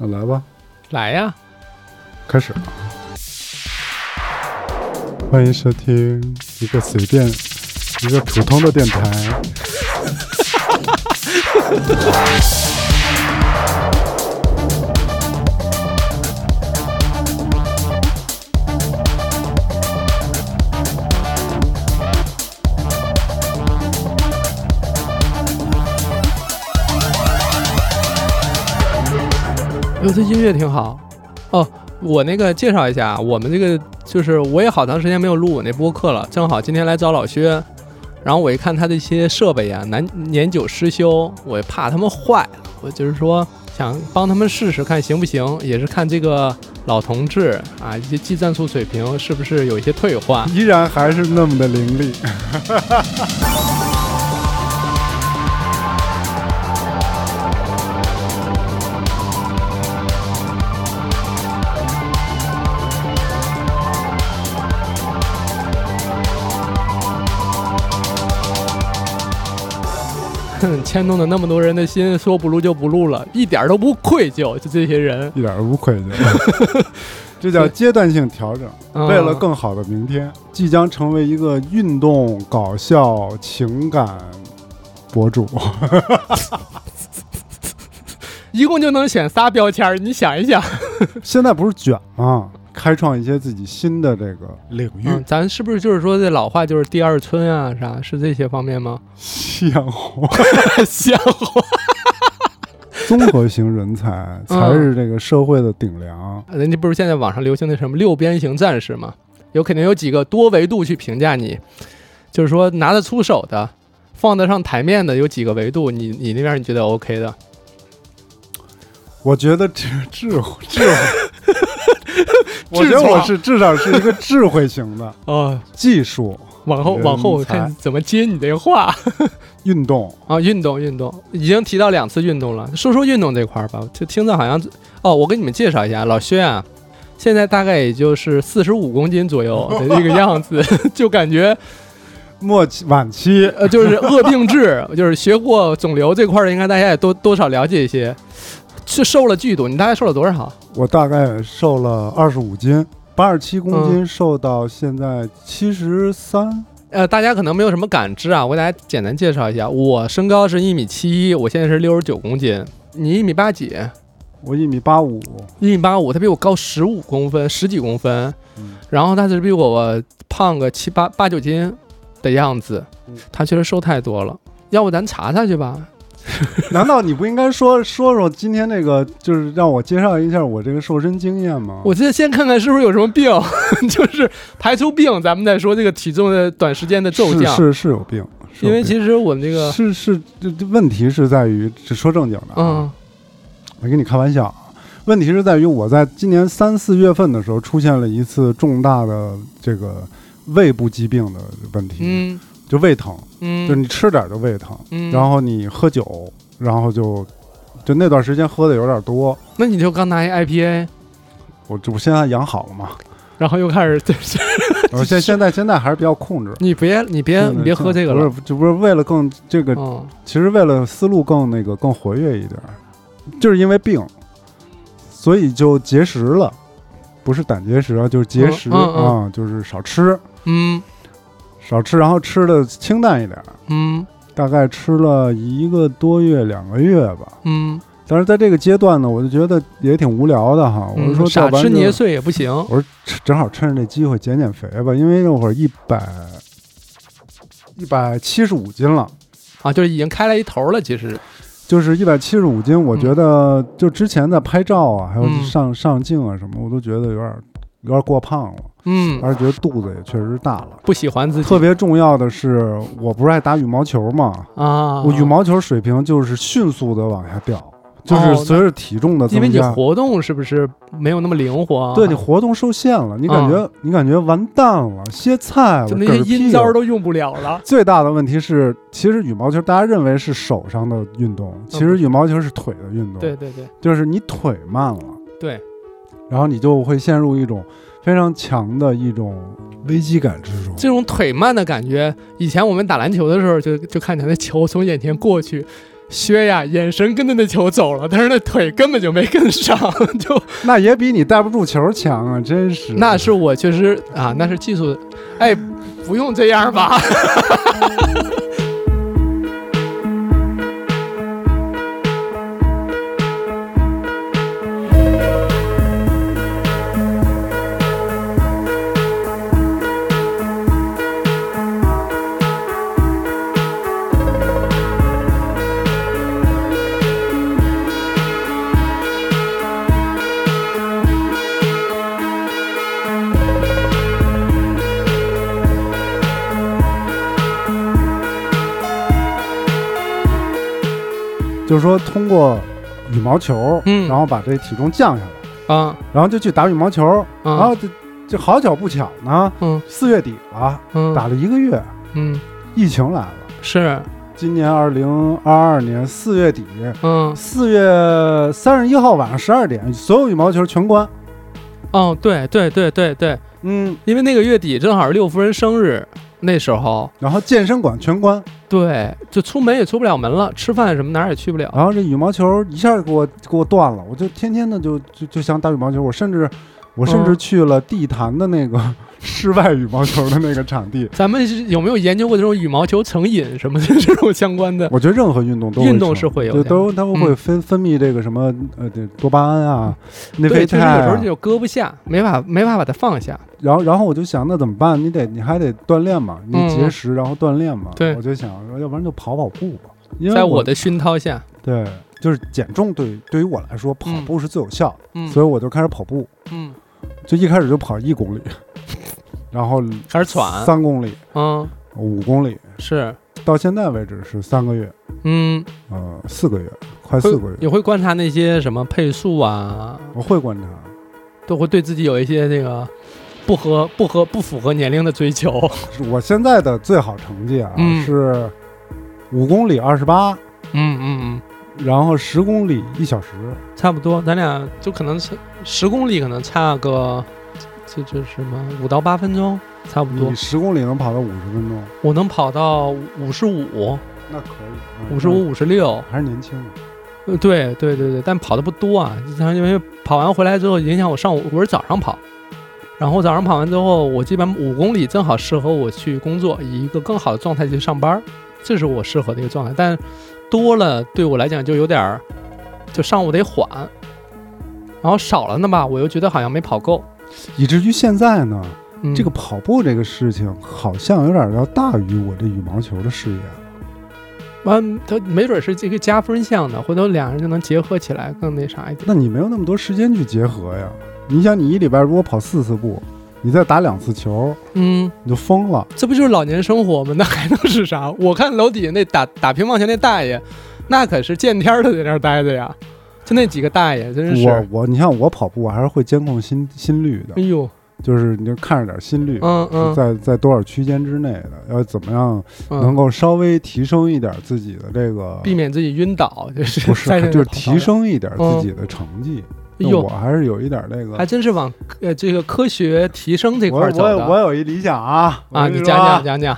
那来吧，来呀！开始。欢迎收听一个随便、一个普通的电台。哟，这音乐挺好哦。我那个介绍一下，我们这个就是我也好长时间没有录我那播客了，正好今天来找老薛，然后我一看他的一些设备呀，年年久失修，我也怕他们坏，我就是说想帮他们试试看行不行，也是看这个老同志啊，一些技战术水平是不是有一些退化，依然还是那么的凌厉。牵动了那么多人的心，说不录就不录了，一点都不愧疚。就这些人，一点都不愧疚。这叫阶段性调整，为了更好的明天，即将成为一个运动、搞笑、情感博主。一共就能选仨标签，你想一想。现在不是卷吗？开创一些自己新的这个领域，咱是不是就是说这老话就是第二春啊？啥是这些方面吗？鲜活，鲜活，综合型人才才是这个社会的顶梁。人家不是现在网上流行的什么六边形战士吗？有肯定有几个多维度去评价你，就是说拿得出手的，放得上台面的有几个维度，你你那边你觉得 OK 的？我觉得这智慧智慧。我觉得我是至少是一个智慧型的 啊，技术。往后往后看怎么接你这话。运动啊，运动运动，已经提到两次运动了。说说运动这块儿吧，就听着好像哦，我给你们介绍一下，老薛啊，现在大概也就是四十五公斤左右的这个样子，就感觉末期晚期，呃，就是恶病治，就是学过肿瘤这块儿，应该大家也多多少了解一些。是瘦了巨多，你大概瘦了多少？我大概瘦了二十五斤，八十七公斤瘦到现在七十三。呃，大家可能没有什么感知啊，我给大家简单介绍一下，我身高是一米七一，我现在是六十九公斤。你一米八几？我一米八五，一米八五，他比我高十五公分，十几公分。然后他是比我胖个七八八九斤的样子，他确实瘦太多了。要不咱查查去吧。难道你不应该说说说今天那个，就是让我介绍一下我这个瘦身经验吗？我先先看看是不是有什么病，就是排除病，咱们再说这个体重的短时间的骤降。是是有病，因为其实我们这个是是这问题是在于，这说正经的，嗯，我跟你开玩笑，问题是在于我在今年三四月份的时候出现了一次重大的这个胃部疾病的问题，嗯。就胃疼，嗯，就你吃点就胃疼，嗯，然后你喝酒，然后就，就那段时间喝的有点多。那你就刚拿一 IPA，我这不现在养好了吗？然后又开始，我现现在现在还是比较控制。你别你别你别喝这个了，不是就不是为了更这个，其实为了思路更那个更活跃一点，就是因为病，所以就节食了，不是胆结石啊，就是节食啊，就是少吃，嗯。少吃，然后吃的清淡一点。嗯，大概吃了一个多月、两个月吧。嗯，但是在这个阶段呢，我就觉得也挺无聊的哈。我就说少吃捏碎也不行。我说正好趁着这机会减减肥吧，因为那会儿一百一百七十五斤了啊，就是已经开了一头了。其实就是一百七十五斤，我觉得就之前在拍照啊，还有上上镜啊什么，我都觉得有点有点过胖了。嗯，而且觉得肚子也确实大了，不喜欢自己。特别重要的是，我不是爱打羽毛球嘛？啊，我羽毛球水平就是迅速的往下掉，就是随着体重的增加，因为你活动是不是没有那么灵活？对你活动受限了，你感觉你感觉完蛋了，歇菜了，就那些阴招都用不了了。最大的问题是，其实羽毛球大家认为是手上的运动，其实羽毛球是腿的运动。对对对，就是你腿慢了，对，然后你就会陷入一种。非常强的一种危机感之中，这种腿慢的感觉，以前我们打篮球的时候，就就看见那球从眼前过去，薛呀，眼神跟着那球走了，但是那腿根本就没跟上，就那也比你带不住球强啊！真是，那是我确实啊，那是技术，哎，不用这样吧。就是说，通过羽毛球，嗯，然后把这体重降下来，啊，然后就去打羽毛球，然后就就好巧不巧呢，嗯，四月底了，嗯，打了一个月，嗯，疫情来了，是。今年二零二二年四月底，嗯，四月三十一号晚上十二点，所有羽毛球全关，哦，对对对对对，嗯，因为那个月底正好是六夫人生日。那时候，然后健身馆全关，对，就出门也出不了门了，吃饭什么哪儿也去不了。然后这羽毛球一下给我给我断了，我就天天的就就就想打羽毛球，我甚至我甚至去了地坛的那个。室外羽毛球的那个场地，咱们有没有研究过这种羽毛球成瘾什么的这种相关的？我觉得任何运动都运动是会有，都他们会分分泌这个什么呃多巴胺啊，内啡肽。有时候就搁不下，没法没法把它放下。然后然后我就想，那怎么办？你得你还得锻炼嘛，你节食然后锻炼嘛。对，我就想，要不然就跑跑步吧。在我的熏陶下，对，就是减重对对于我来说，跑步是最有效的，所以我就开始跑步。嗯，就一开始就跑一公里。然后开始喘，三公里，嗯，五公里，是到现在为止是三个月，嗯，呃，四个月，快四个月。你会观察那些什么配速啊？我会观察，都会对自己有一些那个不合、不合、不符合年龄的追求。我现在的最好成绩啊是五公里二十八，嗯嗯嗯，然后十公里一小时，差不多，咱俩就可能差十公里可能差个。这这什么五到八分钟，差不多。你十公里能跑到五十分钟？我能跑到五十五。那可以。五十五、五十六，还是年轻。呃，对对对对，但跑的不多啊。因为跑完回来之后，影响我上午，我是早上跑。然后早上跑完之后，我基本五公里正好适合我去工作，以一个更好的状态去上班，这是我适合的一个状态。但多了对我来讲就有点儿，就上午得缓。然后少了呢吧，我又觉得好像没跑够。以至于现在呢，这个跑步这个事情好像有点要大于我这羽毛球的事业。完，他没准是这个加分项的，回头两人就能结合起来，更那啥一点。那你没有那么多时间去结合呀？你想，你一礼拜如果跑四次步，你再打两次球，嗯，你就疯了。这不就是老年生活吗？那还能是啥？我看楼底下那打打乒乓球那大爷，那可是见天都在那儿待着呀。就那几个大爷，真是我我，你像我跑步，我还是会监控心心率的。哎呦，就是你就看着点心率，嗯嗯，在在多少区间之内的，要怎么样能够稍微提升一点自己的这个，避免自己晕倒，就是不是，就是提升一点自己的成绩。哎呦，我还是有一点那个，还真是往呃这个科学提升这块走的。我我有一理想啊啊，你讲讲讲讲。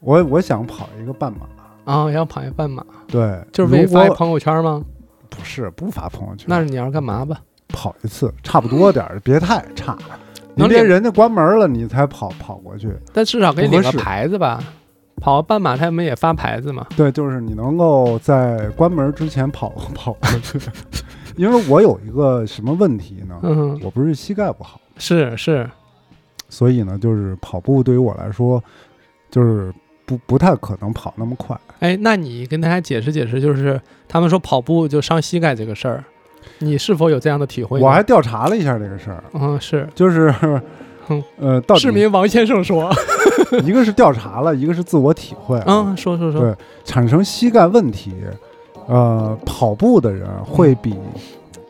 我我想跑一个半马啊，要跑一个半马，对，就是为发朋友圈吗？不是不发朋友圈，那是你要干嘛吧？跑一次差不多点儿，别太差。你别人家关门了，你才跑跑过去。但至少可以领个牌子吧？跑半马他们也发牌子嘛？对，就是你能够在关门之前跑 跑过去。因为我有一个什么问题呢？嗯，我不是膝盖不好，是是，所以呢，就是跑步对于我来说，就是。不不太可能跑那么快。哎，那你跟大家解释解释，就是他们说跑步就伤膝盖这个事儿，你是否有这样的体会？我还调查了一下这个事儿。嗯，是，就是，呃，市民王先生说，一个是调查了，一个是自我体会。嗯，说说说。对，产生膝盖问题，呃，跑步的人会比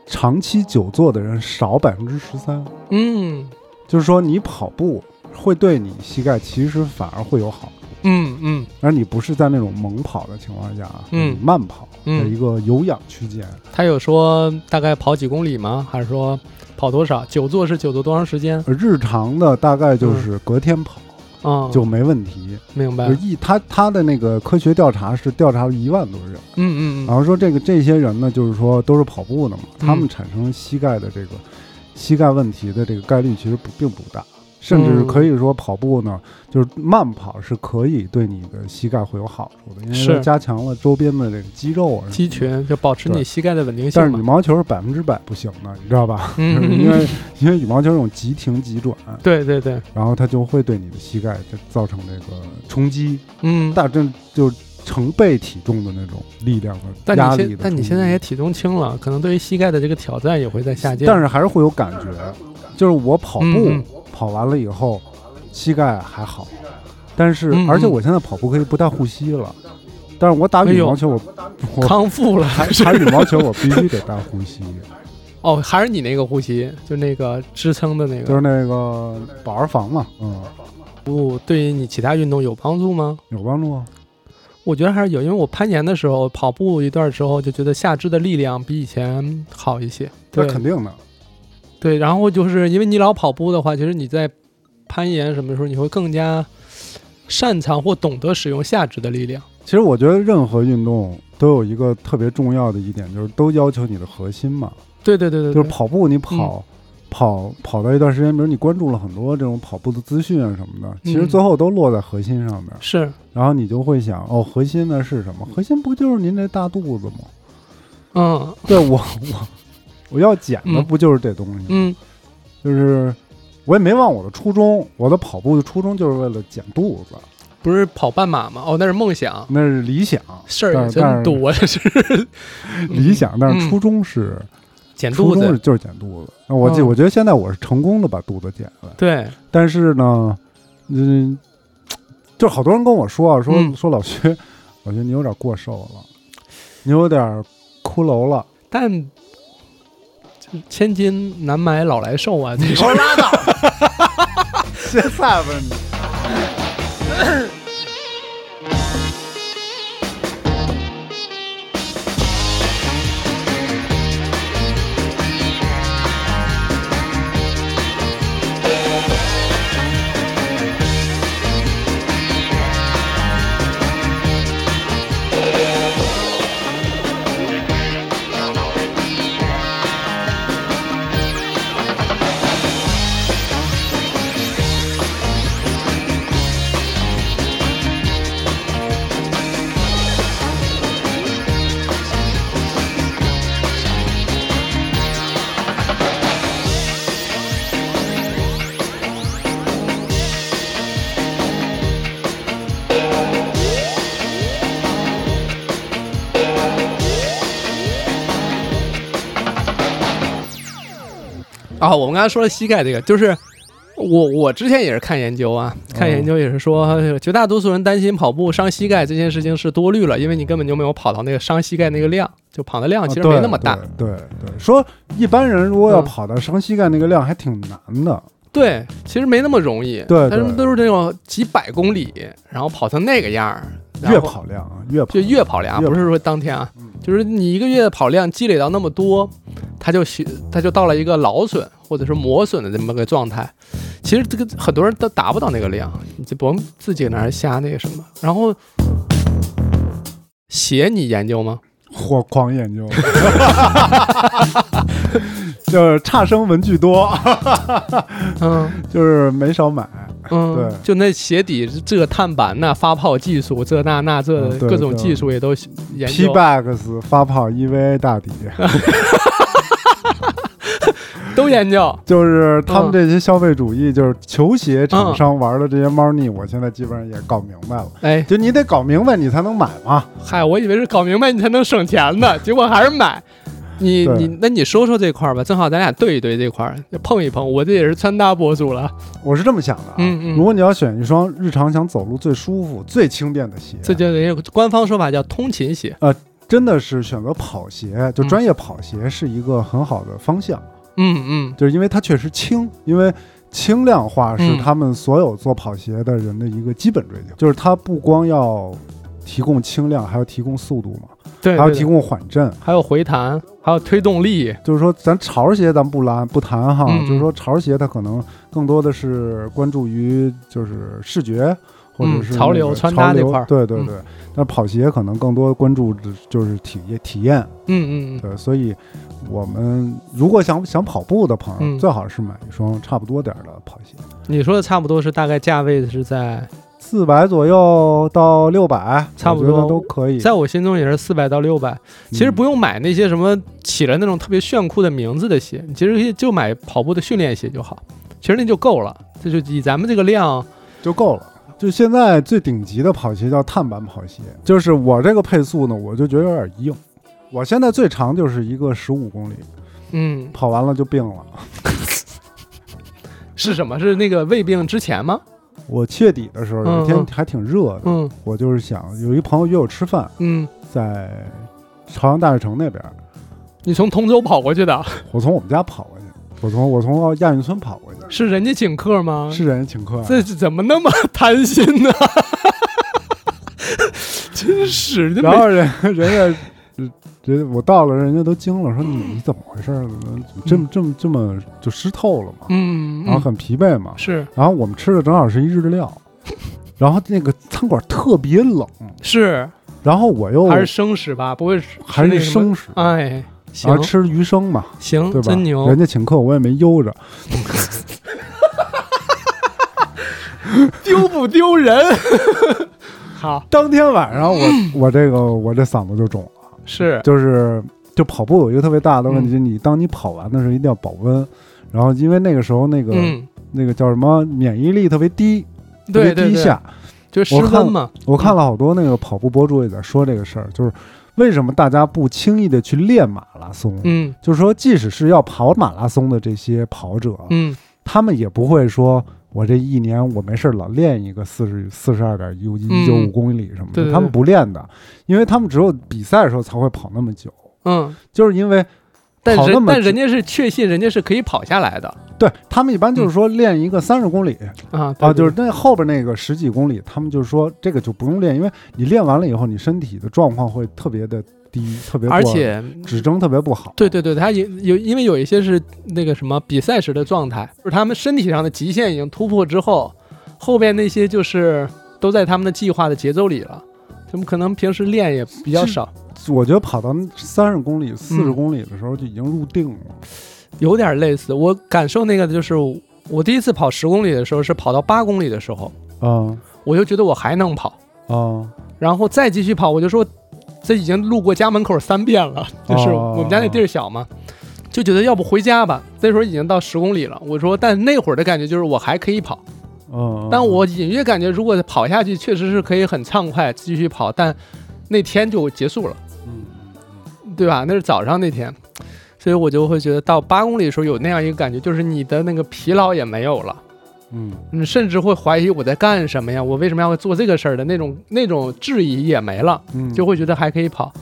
长期久坐的人少百分之十三。嗯，就是说你跑步会对你膝盖其实反而会有好处。嗯嗯，而你不是在那种猛跑的情况下，嗯，慢跑的一个有氧区间。他有说大概跑几公里吗？还是说跑多少？久坐是久坐多长时间？日常的大概就是隔天跑，就没问题。明白。一他他的那个科学调查是调查了一万多人，嗯嗯，然后说这个这些人呢，就是说都是跑步的嘛，他们产生膝盖的这个膝盖问题的这个概率其实不并不大。甚至可以说跑步呢，就是慢跑是可以对你的膝盖会有好处的，因为加强了周边的这个肌肉啊、肌群，就保持你膝盖的稳定性。但是羽毛球是百分之百不行的，你知道吧？嗯，因为因为羽毛球这种急停急转，对对对，然后它就会对你的膝盖就造成这个冲击，嗯，大正就成倍体重的那种力量的压力的。但你现在也体重轻了，可能对于膝盖的这个挑战也会在下降。但是还是会有感觉，就是我跑步跑完了以后。膝盖还好，但是而且我现在跑步可以不带护膝了，但是我打羽毛球我康复了，还打羽毛球我必须得带护膝。哦，还是你那个护膝，就那个支撑的那个，就是那个保儿防嘛。嗯，不，对于你其他运动有帮助吗？有帮助啊，我觉得还是有，因为我攀岩的时候跑步一段时候就觉得下肢的力量比以前好一些。那肯定的。对，然后就是因为你老跑步的话，其实你在。攀岩什么时候你会更加擅长或懂得使用下肢的力量？其实我觉得任何运动都有一个特别重要的一点，就是都要求你的核心嘛。对对对对，就是跑步，你跑跑跑到一段时间，比如你关注了很多这种跑步的资讯啊什么的，其实最后都落在核心上面。是，然后你就会想，哦，核心呢是什么？核心不就是您这大肚子吗？嗯，对我我我要减的不就是这东西？嗯，就是。我也没忘我的初衷，我的跑步的初衷就是为了减肚子，不是跑半马吗？哦，那是梦想，那是理想，事儿真多，是理想，但是初衷是减肚子，就是减肚子。那我记，我觉得现在我是成功的把肚子减了，对。但是呢，嗯，就好多人跟我说啊，说说老薛，老薛你有点过瘦了，你有点骷髅了，但。千金难买老来瘦啊！你说拉倒，歇菜吧你。啊，我们刚才说了膝盖这个，就是我我之前也是看研究啊，看研究也是说，绝大多数人担心跑步伤膝盖这件事情是多虑了，因为你根本就没有跑到那个伤膝盖那个量，就跑的量其实没那么大。对对，说一般人如果要跑到伤膝盖那个量，还挺难的。对，其实没那么容易。对，他们都是那种几百公里，然后跑成那个样儿。月跑量啊，月就月跑量，不是说当天啊，就是你一个月的跑量积累到那么多，它就学，它就到了一个劳损或者是磨损的这么个状态。其实这个很多人都达不到那个量，你就不用自己那儿瞎那个什么。然后鞋你研究吗？火狂研究，就是差生文具多，嗯，就是没少买。嗯，对，就那鞋底这碳板那发泡技术，这那那这各种技术也都研究。P Bags 发泡 EVA 大底，都研究。就是他们这些消费主义，就是球鞋厂商玩的这些猫腻，我现在基本上也搞明白了。哎，就你得搞明白，你才能买嘛。嗨，我以为是搞明白你才能省钱呢，结果还是买。你你那你说说这块儿吧，正好咱俩对一对这块儿，碰一碰。我这也是穿搭博主了，我是这么想的啊。嗯嗯。如果你要选一双日常想走路最舒服、最轻便的鞋，这叫人家官方说法叫通勤鞋。呃，真的是选择跑鞋，就专业跑鞋是一个很好的方向。嗯嗯。就是因为它确实轻，因为轻量化是他们所有做跑鞋的人的一个基本追求，就是它不光要提供轻量，还要提供速度嘛，对，还要提供缓震，还有回弹，还有推动力。就是说，咱潮儿鞋咱不拉不谈哈，就是说潮儿鞋它可能更多的是关注于就是视觉。或者是潮流穿搭那块儿，对对对。那跑鞋可能更多关注的就是体验体验，嗯嗯嗯。对，所以我们如果想想跑步的朋友，最好是买一双差不多点儿的跑鞋。你说的差不多是大概价位是在四百左右到六百，差不多都可以。在我心中也是四百到六百。其实不用买那些什么起了那种特别炫酷的名字的鞋，其实就买跑步的训练鞋就好，其实那就够了。这就以咱们这个量就够了。就现在最顶级的跑鞋叫碳板跑鞋，就是我这个配速呢，我就觉得有点硬。我现在最长就是一个十五公里，嗯，跑完了就病了。是什么？是那个胃病之前吗？我七月底的时候有一天还挺热的，嗯，我就是想有一朋友约我吃饭，嗯，在朝阳大悦城那边。你从通州跑过去的？我从我们家跑过去。我从我从亚运村跑过去，是人家请客吗？是人家请客，这怎么那么贪心呢？真是，然后人人家人我到了，人家都惊了，说你你怎么回事？怎么这么这么这么就湿透了嘛？嗯，然后很疲惫嘛。是，然后我们吃的正好是一日料，然后那个餐馆特别冷，是，然后我又还是生食吧，不会还是生食，哎。然后吃鱼生嘛，行，对吧？真牛！人家请客，我也没悠着，丢不丢人？好，当天晚上我 我这个我这嗓子就肿了，是，就是就跑步有一个特别大的问题，你当你跑完的时候一定要保温，然后因为那个时候那个那个叫什么免疫力特别低，特别低下，就失温嘛。我看了好多那个跑步博主也在说这个事儿，就是。为什么大家不轻易的去练马拉松？嗯，就是说，即使是要跑马拉松的这些跑者，嗯，他们也不会说，我这一年我没事老练一个四十四十二点一一九五公里什么的，他们不练的，因为他们只有比赛的时候才会跑那么久。嗯，就是因为。但人但人家是确信人家是可以跑下来的，对他们一般就是说练一个三十公里啊啊，就是那后边那个十几公里，他们就是说这个就不用练，因为你练完了以后，你身体的状况会特别的低，特别而且指征特别不好。对对对，他有有因为有一些是那个什么比赛时的状态，就是他们身体上的极限已经突破之后，后边那些就是都在他们的计划的节奏里了，他们可能平时练也比较少？我觉得跑到三十公里、四十公里的时候就已经入定了，有点类似。我感受那个就是，我第一次跑十公里的时候是跑到八公里的时候，啊，我就觉得我还能跑，啊，然后再继续跑，我就说这已经路过家门口三遍了，就是我们家那地儿小嘛，就觉得要不回家吧。那时候已经到十公里了，我说，但那会儿的感觉就是我还可以跑，嗯，但我隐约感觉如果跑下去确实是可以很畅快继续跑，但那天就结束了。嗯对吧？那是早上那天，所以我就会觉得到八公里的时候有那样一个感觉，就是你的那个疲劳也没有了，嗯，你甚至会怀疑我在干什么呀？我为什么要做这个事儿的那种那种质疑也没了，嗯，就会觉得还可以跑。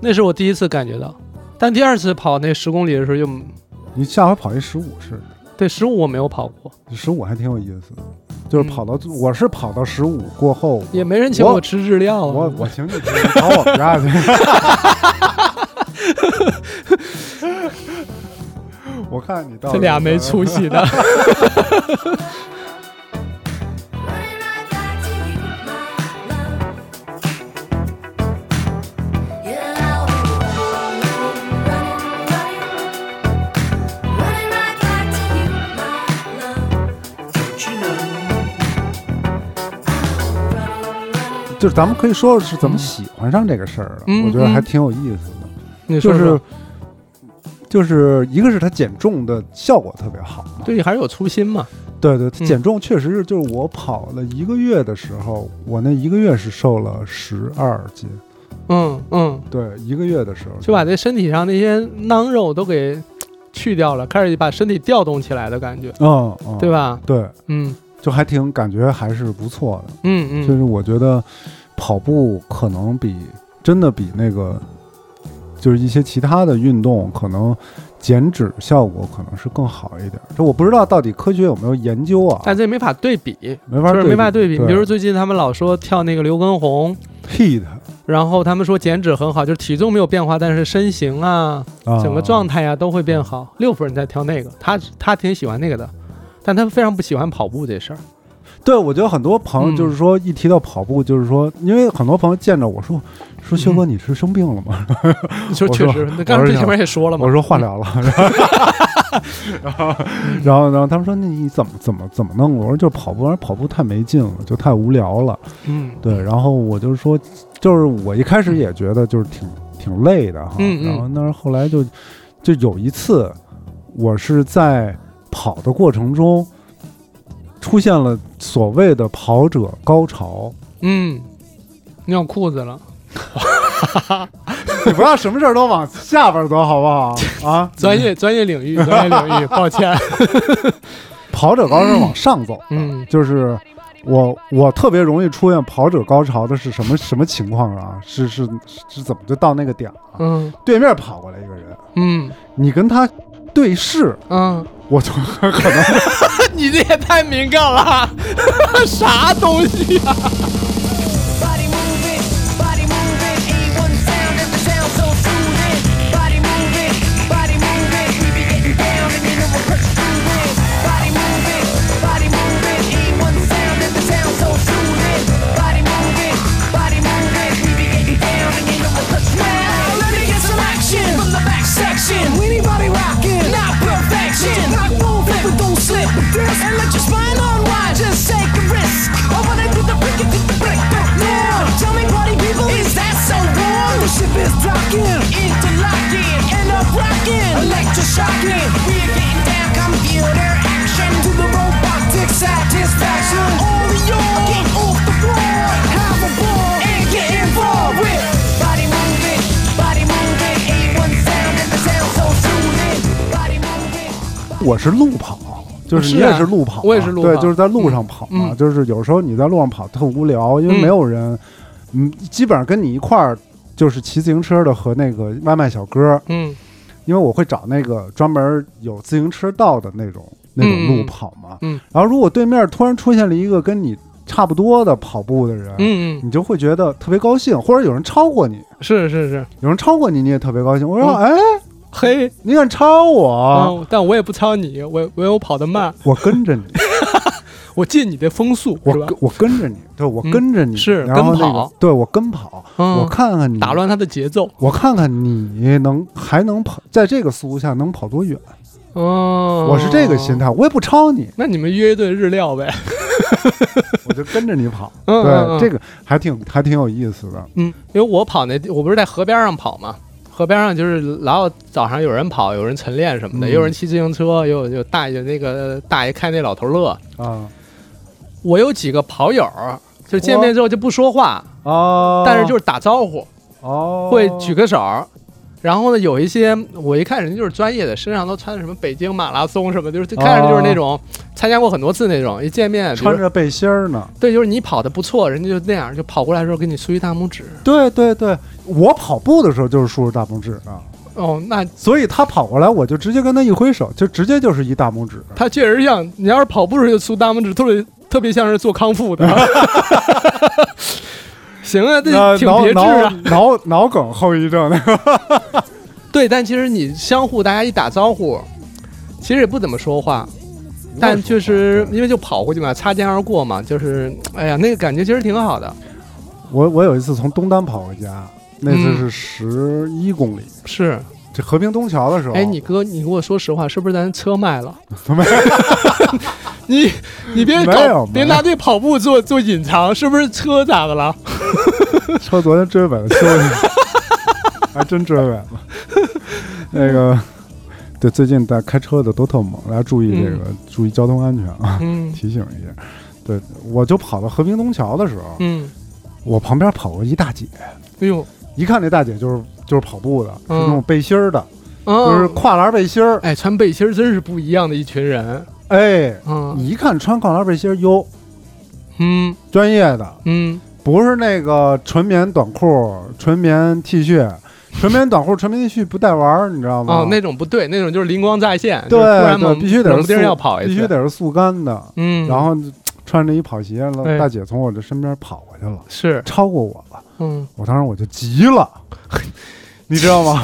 那是我第一次感觉到，但第二次跑那十公里的时候就，你下回跑一十五试试。对，十五我没有跑过，十五还挺有意思的，就是跑到我是跑到十五过后也没人请我吃日料，我我请你吃，跑我们家去。我看你到这俩没出息的。就是咱们可以说是怎么喜欢上这个事儿的，我觉得还挺有意思的。就是。就是一个是它减重的效果特别好，对，还是有初心嘛。对对，减重确实是，就是我跑了一个月的时候，我那一个月是瘦了十二斤。嗯嗯，对，一个月的时候就把这身体上那些囊肉都给去掉了，开始把身体调动起来的感觉。嗯嗯，对吧？对，嗯，就还挺感觉还是不错的。嗯嗯，就是我觉得跑步可能比真的比那个。就是一些其他的运动，可能减脂效果可能是更好一点。这我不知道到底科学有没有研究啊？但这没法对比，没法就是没法对比。比如最近他们老说跳那个刘畊宏，，hit，然后他们说减脂很好，就是体重没有变化，但是身形啊，整个状态呀都会变好。六夫人在跳那个，他他挺喜欢那个的，但他非常不喜欢跑步这事儿。对，我觉得很多朋友就是说，一提到跑步，就是说，因为很多朋友见着我说，说修哥你是生病了吗？说确实，那刚才前面也说了嘛，我说化疗了。然后，然后，然后他们说，那你怎么怎么怎么弄？我说就是跑步，跑步太没劲了，就太无聊了。嗯，对。然后我就是说，就是我一开始也觉得就是挺挺累的哈。嗯然后，但是后来就就有一次，我是在跑的过程中。出现了所谓的跑者高潮，嗯，尿裤子了，你不要什么事儿都往下边走，好不好？啊，专业专业领域，专业领域，抱歉。跑者高潮往上走，嗯，就是我我特别容易出现跑者高潮的是什么什么情况啊？是是是怎么就到那个点了？嗯，对面跑过来一个人，嗯，你跟他对视，嗯。我就可能，你这也太敏感了，啥东西啊？呀？我是路跑，就是你也是路跑，我也是路跑，对，就是在路上跑嘛。就是有时候你在路上跑特无聊，因为没有人，嗯，基本上跟你一块儿就是骑自行车的和那个外卖小哥，嗯，因为我会找那个专门有自行车道的那种那种路跑嘛，嗯。然后如果对面突然出现了一个跟你差不多的跑步的人，嗯嗯，你就会觉得特别高兴，或者有人超过你，是是是，有人超过你，你也特别高兴。我说，哎。嘿，你敢超我？但我也不超你，我我有跑得慢，我跟着你，我借你的风速，我我跟着你，对我跟着你，是跟跑，对我跟跑，我看看你打乱他的节奏，我看看你能还能跑，在这个速度下能跑多远？哦，我是这个心态，我也不超你，那你们约一顿日料呗，我就跟着你跑，对，这个还挺还挺有意思的，嗯，因为我跑那我不是在河边上跑嘛。河边上就是老有早上有人跑，有人晨练什么的，也有人骑自行车，有有大爷那个大爷开那老头乐啊。我有几个跑友，就见面之后就不说话哦，但是就是打招呼哦，会举个手。然后呢，有一些我一看人家就是专业的，身上都穿什么北京马拉松什么，就是看着就是那种参加过很多次那种。一见面穿着背心儿呢，对，就是你跑的不错，人家就那样就跑过来的时候给你竖一大拇指。对对对，我跑步的时候就是竖着大拇指啊。哦，那所以他跑过来，我就直接跟他一挥手，就直接就是一大拇指。他确实像你要是跑步时候就竖大拇指，特别特别像是做康复的。行啊，这挺别致啊，脑脑梗后遗症那个。对，但其实你相互大家一打招呼，其实也不怎么说话，但就是因为就跑过去嘛，擦肩而过嘛，就是哎呀，那个感觉其实挺好的。我我有一次从东单跑回家，那次是十一公里，是这和平东桥的时候。哎，你哥，你跟我说实话，是不是咱车卖了？你你别搞，别拿这跑步做做隐藏，是不是车咋的了？车昨天追尾了，修一下，还真追尾了。那个，对，最近在开车的都特猛，大家注意这个，注意交通安全啊！提醒一下。对，我就跑到和平东桥的时候，嗯，我旁边跑过一大姐，哎呦，一看那大姐就是就是跑步的，是那种背心儿的，就是跨栏背心儿。哎，穿背心儿真是不一样的一群人。哎，你一看穿跨栏背心儿，哟，嗯，专业的，嗯，不是那个纯棉短裤、纯棉 T 恤。纯棉短裤、纯棉 T 恤不带玩儿，你知道吗？哦，那种不对，那种就是灵光乍现。对对，必须得是速，要跑一必须得是速干的。嗯，然后穿着一跑鞋，大姐从我这身边跑过去了，是超过我了。嗯，我当时我就急了，你知道吗？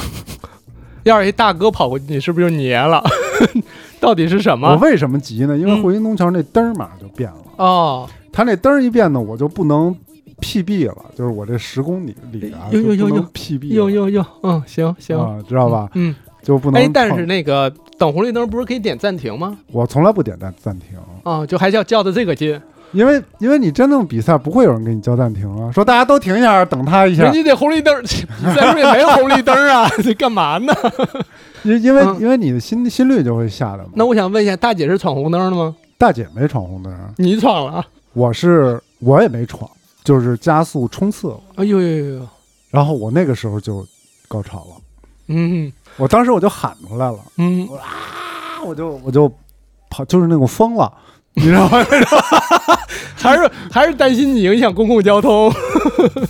要是一大哥跑过去，你是不是就黏了？到底是什么？我为什么急呢？因为回云东桥那灯马上就变了。哦，他那灯一变呢，我就不能 PB 了，就是我这十公里里啊，有有有有 PB，有有有，嗯，行行，啊，知道吧？嗯，就不能。哎，但是那个等红绿灯不是可以点暂停吗？我从来不点暂暂停。啊，就还叫叫的这个劲。因为因为你真正比赛不会有人给你叫暂停啊，说大家都停一下，等他一下。人家得红绿灯，比赛也没红绿灯啊，这干嘛呢？因因为因为你的心心率就会下来嘛。那我想问一下，大姐是闯红灯的吗？大姐没闯红灯，你闯了。我是我也没闯，就是加速冲刺了。哎呦呦呦！然后我那个时候就高潮了。嗯，我当时我就喊出来了。嗯啊，我就我就跑，就是那种疯了。你知道吗？还是还是担心你影响公共交通，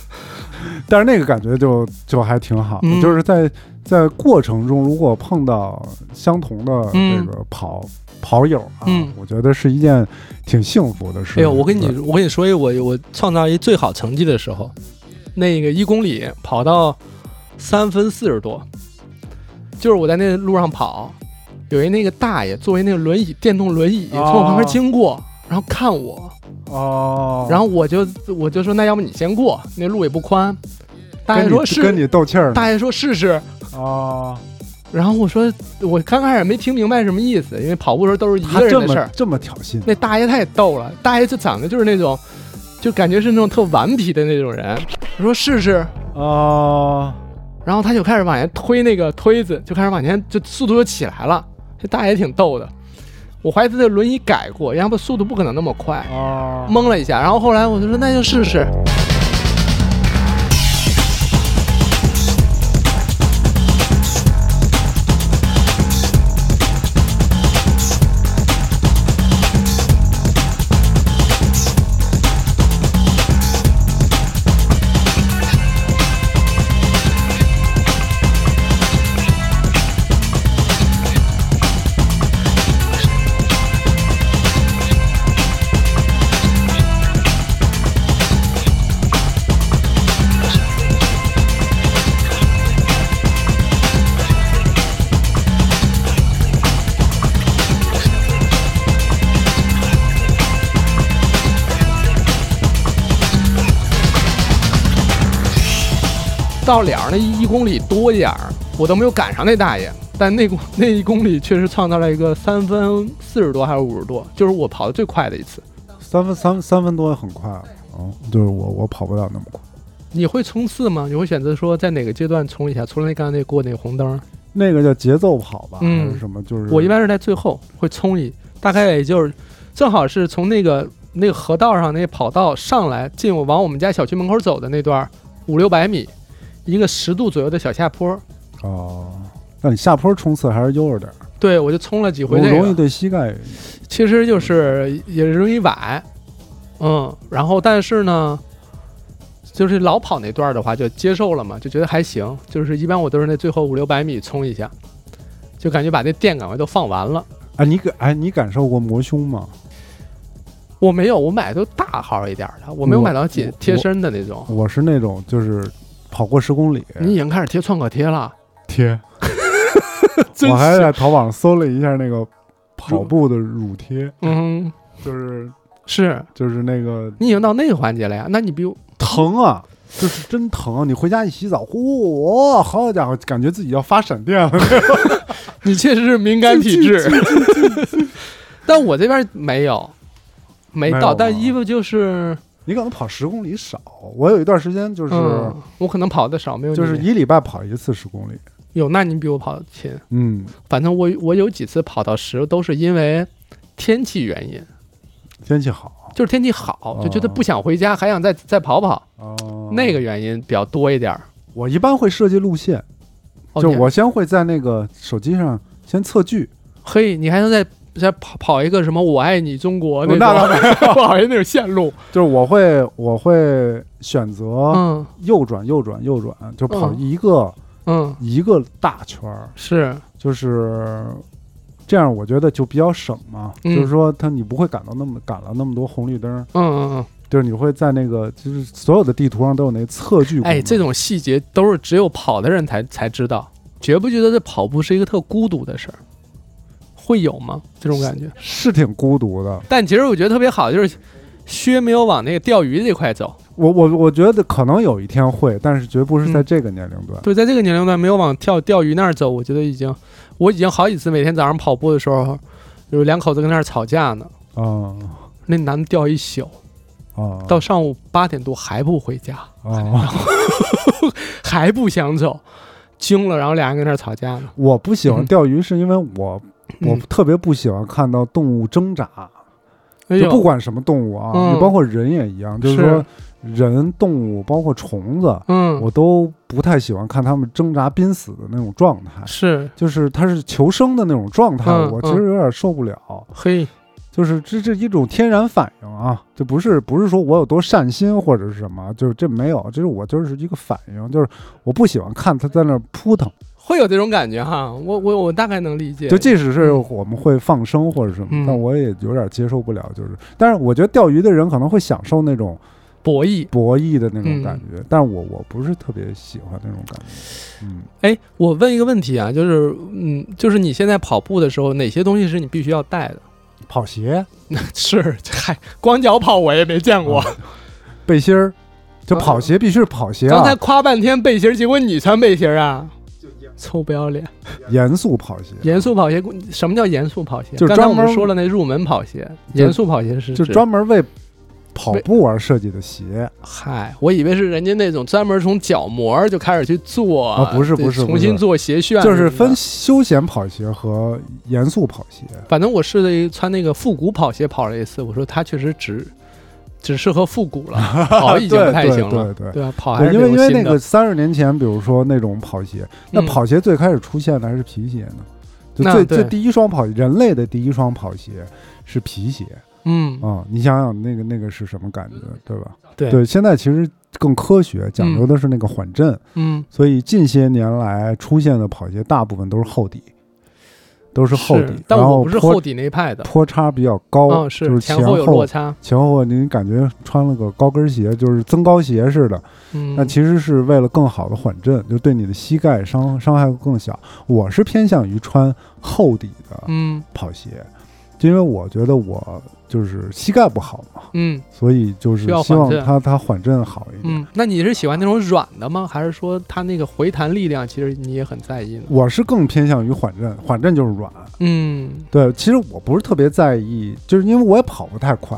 但是那个感觉就就还挺好，就是在在过程中，如果碰到相同的这个跑跑友啊，我觉得是一件挺幸福的事。哎呦，我跟你我跟你说一，我我创造一最好成绩的时候，那个一公里跑到三分四十多，就是我在那路上跑。有一那个大爷，作为那个轮椅电动轮椅从我旁边经过，然后看我，哦，然后我就我就说那要不你先过，那路也不宽。大爷说是跟你斗气儿。大爷说试试。哦，然后我说我刚开始没听明白什么意思，因为跑步时候都是一个人的事儿，这么挑衅。那大爷太逗了，大爷就长得就是那种，就感觉是那种特顽皮的那种人。我说试试。哦，然后他就开始往前推那个推子，就开始往前，就速度就起来了。这大爷挺逗的，我怀疑他的轮椅改过，要不速度不可能那么快。哦，懵了一下，然后后来我就说那就试试。到脸儿那一公里多一点儿，我都没有赶上那大爷。但那公 那一公里确实创造了一个三分四十多还是五十多，就是我跑的最快的一次。三分三三分多很快，嗯，就是我我跑不了那么快。你会冲刺吗？你会选择说在哪个阶段冲一下？除了那刚才那过那个红灯，那个叫节奏跑吧，还是什么？就是我一般是在最后会冲一，大概也就是正好是从那个那个河道上那跑道上来进我往我们家小区门口走的那段五六百米。一个十度左右的小下坡，哦，那你下坡冲刺还是悠着点儿。对，我就冲了几回，容易对膝盖。其实就是也容易崴，嗯，然后但是呢，就是老跑那段的话就接受了嘛，就觉得还行。就是一般我都是那最后五六百米冲一下，就感觉把那电赶快都放完了。哎，你感哎，你感受过磨胸吗？我没有，我买的都大号一点的，我没有买到紧贴身的那种。我是那种就是。跑过十公里，你已经开始贴创可贴了。贴，我还在淘宝上搜了一下那个跑步的乳贴。嗯，就是是就是那个，你已经到那个环节了呀？那你比我疼啊，就是真疼。你回家一洗澡，嚯，好家伙，感觉自己要发闪电了。你确实是敏感体质，但我这边没有，没到。但衣服就是。你可能跑十公里少，我有一段时间就是，我可能跑的少，没有，就是一礼拜跑一次十公里。有，那你比我跑的勤。嗯，反正我我有几次跑到十，都是因为天气原因。天气好，就是天气好，就觉得不想回家，还想再再跑跑。哦，那个原因比较多一点。我一般会设计路线，就我先会在那个手机上先测距。嘿，你还能在。再跑跑一个什么我爱你中国那种，跑一那种线路，就是我会我会选择右转右转右转，就跑一个嗯一个大圈儿，是就是这样，我觉得就比较省嘛。就是说，他你不会赶到那么赶了那么多红绿灯，嗯嗯嗯，就是你会在那个，就是所有的地图上都有那测距。哎，这种细节都是只有跑的人才才知道。觉不觉得这跑步是一个特孤独的事儿？会有吗？这种感觉是挺孤独的。但其实我觉得特别好，就是薛没有往那个钓鱼这块走。我我我觉得可能有一天会，但是绝不是在这个年龄段。对，在这个年龄段没有往跳钓鱼那儿走，我觉得已经，我已经好几次每天早上跑步的时候，有两口子跟那儿吵架呢。啊，那男的钓一宿。到上午八点多还不回家，还不想走，惊了，然后俩人跟那儿吵架呢。我不喜欢钓鱼，是因为我我特别不喜欢看到动物挣扎，就不管什么动物啊，你包括人也一样，就是说人、动物，包括虫子，嗯，我都不太喜欢看他们挣扎濒死的那种状态。是，就是它是求生的那种状态，我其实有点受不了。嘿。就是这这一种天然反应啊，这不是不是说我有多善心或者是什么，就是这没有，就是我就是一个反应，就是我不喜欢看它在那扑腾，会有这种感觉哈，我我我大概能理解。就即使是我们会放生或者什么，但我也有点接受不了，就是，但是我觉得钓鱼的人可能会享受那种博弈博弈的那种感觉，但是我我不是特别喜欢那种感觉。嗯，哎，我问一个问题啊，就是嗯，就是你现在跑步的时候，哪些东西是你必须要带的？跑鞋 是，嗨，光脚跑我也没见过。背心儿，就跑鞋必须是跑鞋。刚才夸半天背心儿，结果你穿背心儿啊？臭不要脸！严肃跑鞋，严肃跑鞋，什么叫严肃跑鞋？就刚我们说了那入门跑鞋，严肃跑鞋是就专门为。跑步而设计的鞋，嗨，我以为是人家那种专门从脚膜就开始去做啊，不是不是，重新做鞋楦，就是分休闲跑鞋和严肃跑鞋。反正我试了一穿那个复古跑鞋跑了一次，我说它确实只只适合复古了，跑已经不太行了。对对对，跑还是因为因为那个三十年前，比如说那种跑鞋，那跑鞋最开始出现的还是皮鞋呢，就最最第一双跑人类的第一双跑鞋是皮鞋。嗯。啊，你想想那个那个是什么感觉，对吧？对。对，现在其实更科学，讲究的是那个缓震。嗯，所以近些年来出现的跑鞋大部分都是厚底，都是厚底。但我不是厚底那派的，坡差比较高，就是前后有落差。前后您感觉穿了个高跟鞋，就是增高鞋似的。嗯，那其实是为了更好的缓震，就对你的膝盖伤伤害会更小。我是偏向于穿厚底的嗯跑鞋，就因为我觉得我。就是膝盖不好嘛，嗯，所以就是希望它它缓震好一点。嗯，那你是喜欢那种软的吗？还是说它那个回弹力量其实你也很在意呢？我是更偏向于缓震，缓震就是软。嗯，对，其实我不是特别在意，就是因为我也跑不太快，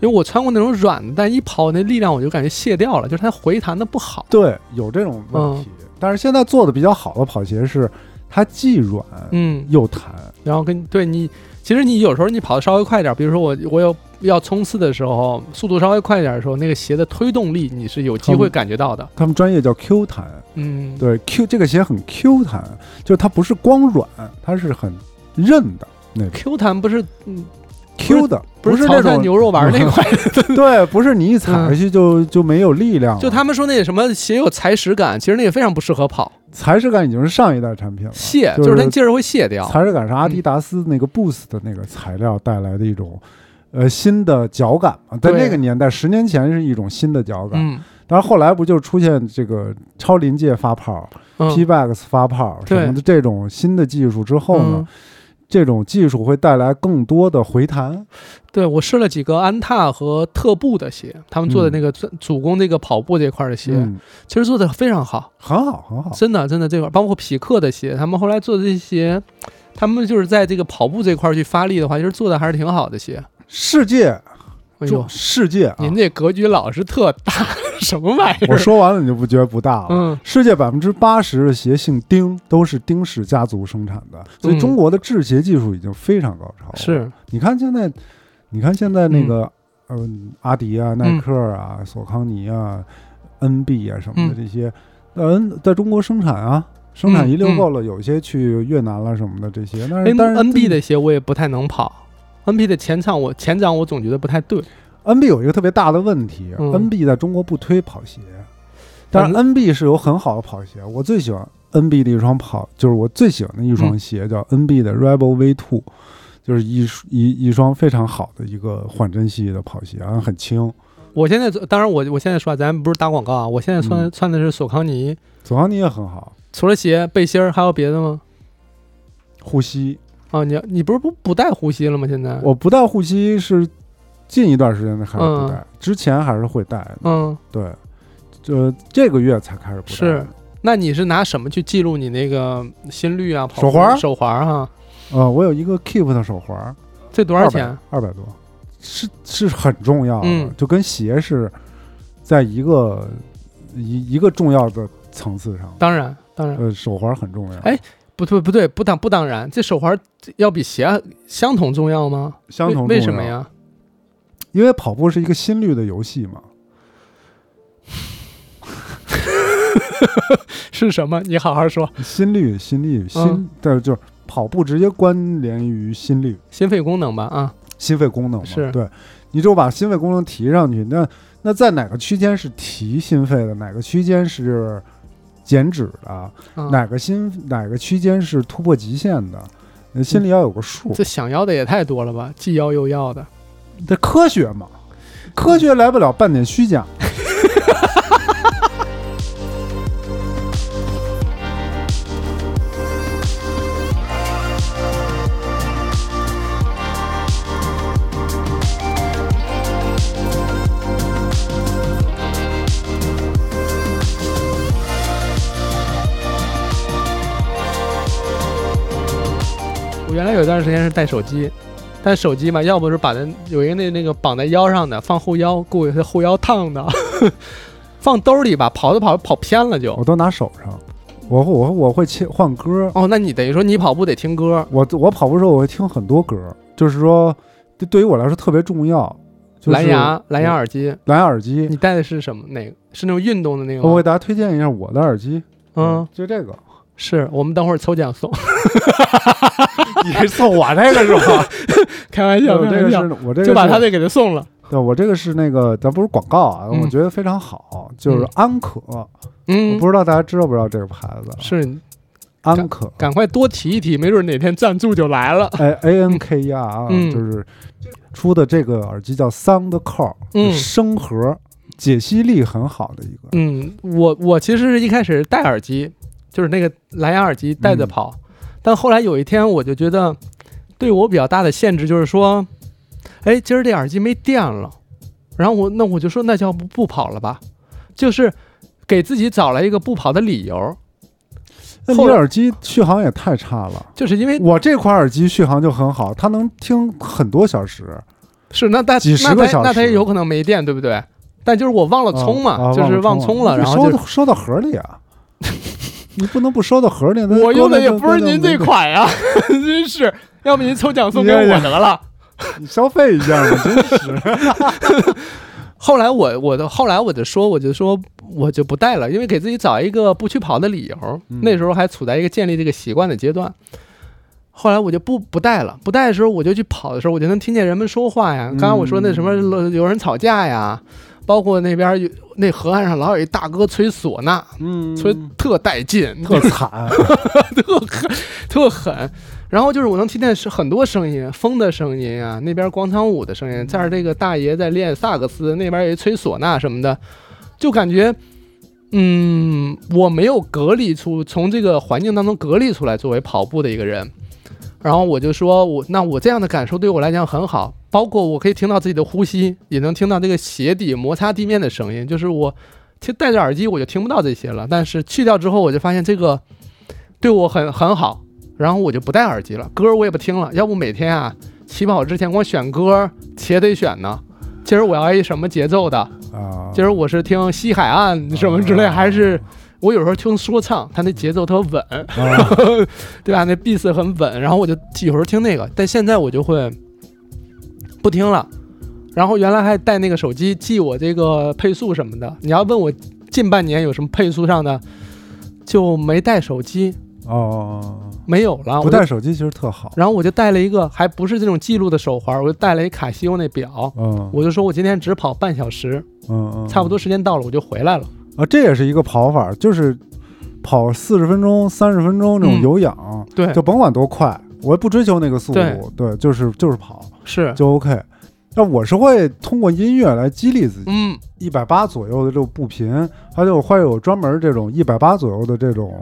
因为我穿过那种软的，但一跑那力量我就感觉卸掉了，就是它回弹的不好。对，有这种问题。但是现在做的比较好的跑鞋是它既软嗯又弹，然后跟对你。其实你有时候你跑的稍微快点，比如说我我有要冲刺的时候，速度稍微快一点的时候，那个鞋的推动力你是有机会感觉到的。他们专业叫 Q 弹，嗯，对 Q 这个鞋很 Q 弹，就是它不是光软，它是很韧的那种。Q 弹不是嗯 Q 的，不是那种牛肉丸 那块。对，不是你一踩下去就就没有力量。就他们说那什么鞋有踩屎感，其实那也非常不适合跑。踩屎感已经是上一代产品了，卸就是它劲儿会卸掉。材质感是阿迪达斯那个 Boost 的那个材料带来的一种，呃，新的脚感嘛。在那个年代，十年前是一种新的脚感。嗯。但是后来不就出现这个超临界发泡、P-Bax 发泡什么的这种新的技术之后呢？这种技术会带来更多的回弹。对我试了几个安踏和特步的鞋，他们做的那个主攻那个跑步这块的鞋，其实做的非常好，很好，很好。真的，真的这块，包括匹克的鞋，他们后来做的这些，他们就是在这个跑步这块去发力的话，其实做的还是挺好的鞋。世界。哎呦，世界，啊。您这格局老是特大，什么玩意儿？我说完了，你就不觉得不大了？嗯，世界百分之八十的鞋姓丁，都是丁氏家族生产的，所以中国的制鞋技术已经非常高超了。是，你看现在，你看现在那个，嗯，阿迪啊、耐克啊、索康尼啊、NB 啊什么的这些，嗯，在中国生产啊，生产一溜够了，有些去越南了什么的这些，但是但是 NB 的鞋我也不太能跑。N B 的前场我前掌我总觉得不太对。N B 有一个特别大的问题，N B 在中国不推跑鞋，但是 N B 是有很好的跑鞋。我最喜欢 N B 的一双跑，就是我最喜欢的一双鞋，叫 N B 的 Rebel V Two，就是一一一双非常好的一个缓震系的跑鞋，很轻。我现在当然我我现在说，咱不是打广告啊，我现在穿穿的是索康尼，索康尼也很好。除了鞋、背心儿，还有别的吗？护膝啊，你你不是不不戴护膝了吗？现在我不戴护膝是近一段时间开始不带，之前还是会戴的。嗯，对，就这个月才开始不戴。是，那你是拿什么去记录你那个心率啊？手环，手环哈。呃，我有一个 Keep 的手环，这多少钱？二百多，是是很重要的，就跟鞋是在一个一一个重要的层次上。当然，当然，呃，手环很重要。哎。不对不对不当不当然，这手环要比鞋相同重要吗？相同为什么呀？因为跑步是一个心率的游戏嘛。是什么？你好好说。心率，心率，心，对，就是跑步直接关联于心率、心肺功能吧？啊，心肺功能嘛。是对，你就把心肺功能提上去，那那在哪个区间是提心肺的？哪个区间是？减脂的哪个心哪个区间是突破极限的？心里要有个数。这想要的也太多了吧？既要又要的，这科学嘛？科学来不了半点虚假。原来有一段时间是带手机，带手机嘛，要不是把那有一个那那个绑在腰上的，放后腰，顾是后腰烫的，放兜里吧，跑着跑着跑偏了就。我都拿手上，我我我会切换歌。哦，那你等于说你跑步得听歌？我我跑步的时候我会听很多歌，就是说对对于我来说特别重要。蓝牙蓝牙耳机，蓝牙耳机，你戴的是什么？哪个？是那种运动的那个？我给大家推荐一下我的耳机，嗯，就这个。是我们等会儿抽奖送，你是送我这个是吧？开玩笑，我这个是我这个就把他这给他送了。对，我这个是那个，咱不是广告啊，我觉得非常好，就是安可。嗯，我不知道大家知道不知道这个牌子？是安可，赶快多提一提，没准哪天赞助就来了。哎，A N K E R 啊，就是出的这个耳机叫 Soundcore，嗯，声盒，解析力很好的一个。嗯，我我其实一开始戴耳机。就是那个蓝牙耳机带着跑，但后来有一天我就觉得，对我比较大的限制就是说，哎，今儿这耳机没电了，然后我那我就说那就不不跑了吧，就是给自己找了一个不跑的理由。那你耳机续航也太差了，就是因为我这款耳机续航就很好，它能听很多小时，是那但几十个小时，那它也有可能没电，对不对？但就是我忘了充嘛，就是忘充了，然后收收到盒里啊。你不能不收到盒里，我用的也不是您这款呀，真是，要不您抽奖送给我得了，你消费一下嘛，真是。后来我我的后来我就说我就说我就不带了，因为给自己找一个不去跑的理由。那时候还处在一个建立这个习惯的阶段。后来我就不不带了，不带的时候我就去跑的时候，我就能听见人们说话呀。刚刚我说那什么有人吵架呀。包括那边有那河岸上老有一大哥吹唢呐，嗯，吹特带劲，特惨，特狠，特狠。然后就是我能听见是很多声音，风的声音啊，那边广场舞的声音，这儿这个大爷在练萨克斯，那边有一吹唢呐什么的，就感觉，嗯，我没有隔离出从这个环境当中隔离出来，作为跑步的一个人。然后我就说，我那我这样的感受对我来讲很好，包括我可以听到自己的呼吸，也能听到这个鞋底摩擦地面的声音。就是我听戴着耳机，我就听不到这些了。但是去掉之后，我就发现这个对我很很好。然后我就不戴耳机了，歌我也不听了。要不每天啊起跑之前光选歌，且得选呢。今儿我要一什么节奏的啊？今儿我是听西海岸什么之类，还是？我有时候听说唱，他那节奏特稳，对吧？那 beat 很稳，然后我就有时候听那个。但现在我就会不听了。然后原来还带那个手机记我这个配速什么的。你要问我近半年有什么配速上的，就没带手机哦，没有了。不带手机其实特好。然后我就带了一个，还不是这种记录的手环，我就带了一卡西欧那表。嗯，我就说我今天只跑半小时，嗯嗯，差不多时间到了我就回来了。啊，这也是一个跑法，就是跑四十分钟、三十分钟这种有氧，对，就甭管多快，我也不追求那个速度，对，就是就是跑是就 OK。那我是会通过音乐来激励自己。嗯，一百八左右的这种步频，而且我会有专门这种一百八左右的这种